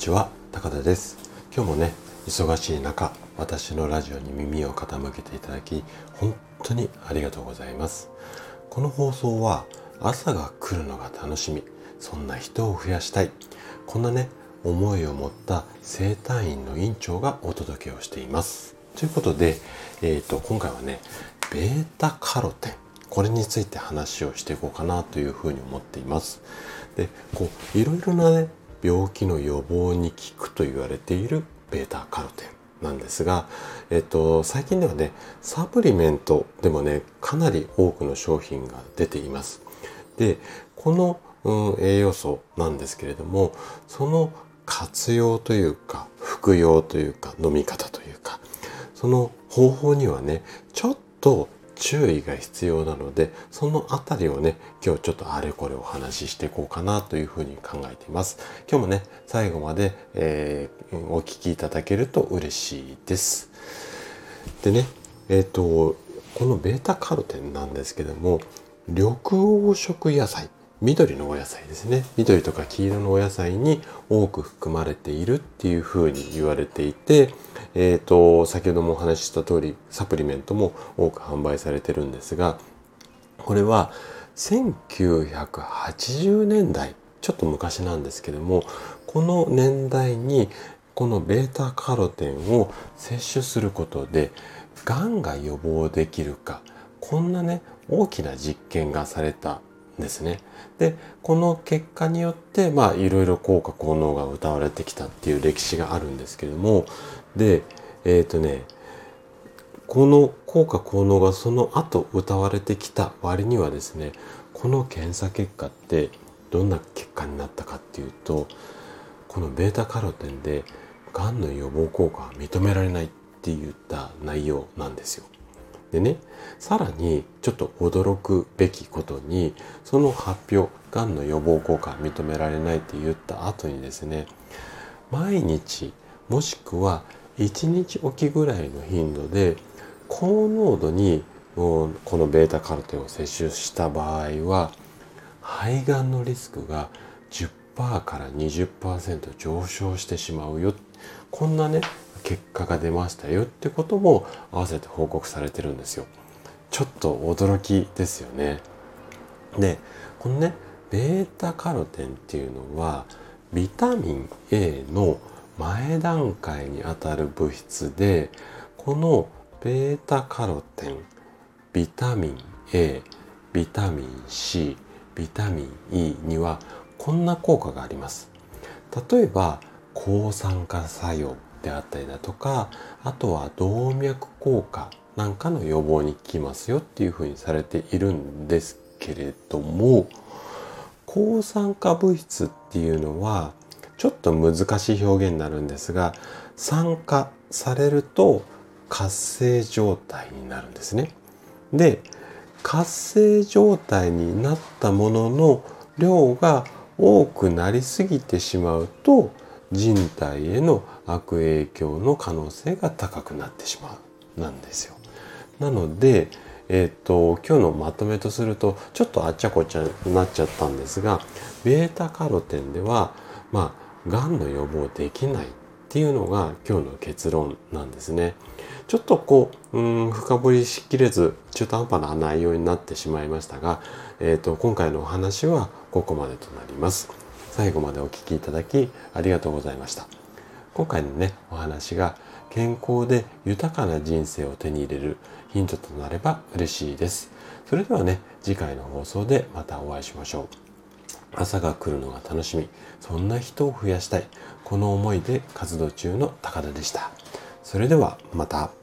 ちは高田です。今日もね忙しい中私のラジオに耳を傾けていただき本当にありがとうございます。この放送は朝が来るのが楽しみそんな人を増やしたいこんなね思いを持った生体院の院長がお届けをしています。ということで、えーと、今回はねベータカロテンこれについて話をしていこうかなというふうに思っています。でこういろいろなね病気の予防に効くと言われているベータカロテンなんですが、えっと、最近ではねサプリメントでもねかなり多くの商品が出ています。でこの、うん、栄養素なんですけれどもその活用というか服用というか飲み方というかその方法にはねちょっと注意が必要なのでそのあたりをね今日ちょっとあれこれお話ししていこうかなというふうに考えています。今日もね最後まで、えー、お聞きいただけると嬉しいです。でねえっ、ー、とこのベータカロテンなんですけども緑黄色野菜。緑のお野菜ですね。緑とか黄色のお野菜に多く含まれているっていうふうに言われていて、えーと、先ほどもお話しした通りサプリメントも多く販売されてるんですがこれは1980年代ちょっと昔なんですけどもこの年代にこのベータカロテンを摂取することでがんが予防できるかこんなね大きな実験がされたですね。でこの結果によってまあいろいろ効果効能が歌われてきたっていう歴史があるんですけどもでえっ、ー、とねこの効果効能がその後歌われてきた割にはですねこの検査結果ってどんな結果になったかっていうとこのベータカロテンでがんの予防効果は認められないって言った内容なんですよ。でねさらにちょっと驚くべきことにその発表がんの予防効果認められないって言った後にですね毎日もしくは1日おきぐらいの頻度で高濃度にこのベータカロテンを摂取した場合は肺がんのリスクが10%から20%上昇してしまうよ。こんなね結果が出ましたよってことも合わせて報告されてるんですよ。ちょっと驚きですよね。で、このね、ベータカロテンっていうのはビタミン A の前段階にあたる物質で、このベータカロテン、ビタミン A、ビタミン C、ビタミン E にはこんな効果があります。例えば抗酸化作用であったりだとかあとは動脈硬化なんかの予防に効きますよっていうふうにされているんですけれども抗酸化物質っていうのはちょっと難しい表現になるんですが酸化されると活性状態になるんですね。で活性状態になったものの量が多くなりすぎてしまうと人体への悪影響の可能性が高くなってしまうなんですよ。なので、えっ、ー、と今日のまとめとするとちょっとあっちゃこっちゃになっちゃったんですがベータカロテンではまあがんの予防できないっていうのが今日の結論なんですね。ちょっとこううん深掘りしきれず中途半端な内容になってしまいましたが、えーと今回のお話はここまでとなります。最後までお聴きいただきありがとうございました。今回のね、お話が健康で豊かな人生を手に入れるヒントとなれば嬉しいです。それではね、次回の放送でまたお会いしましょう。朝が来るのが楽しみ、そんな人を増やしたい、この思いで活動中の高田でした。それではまた。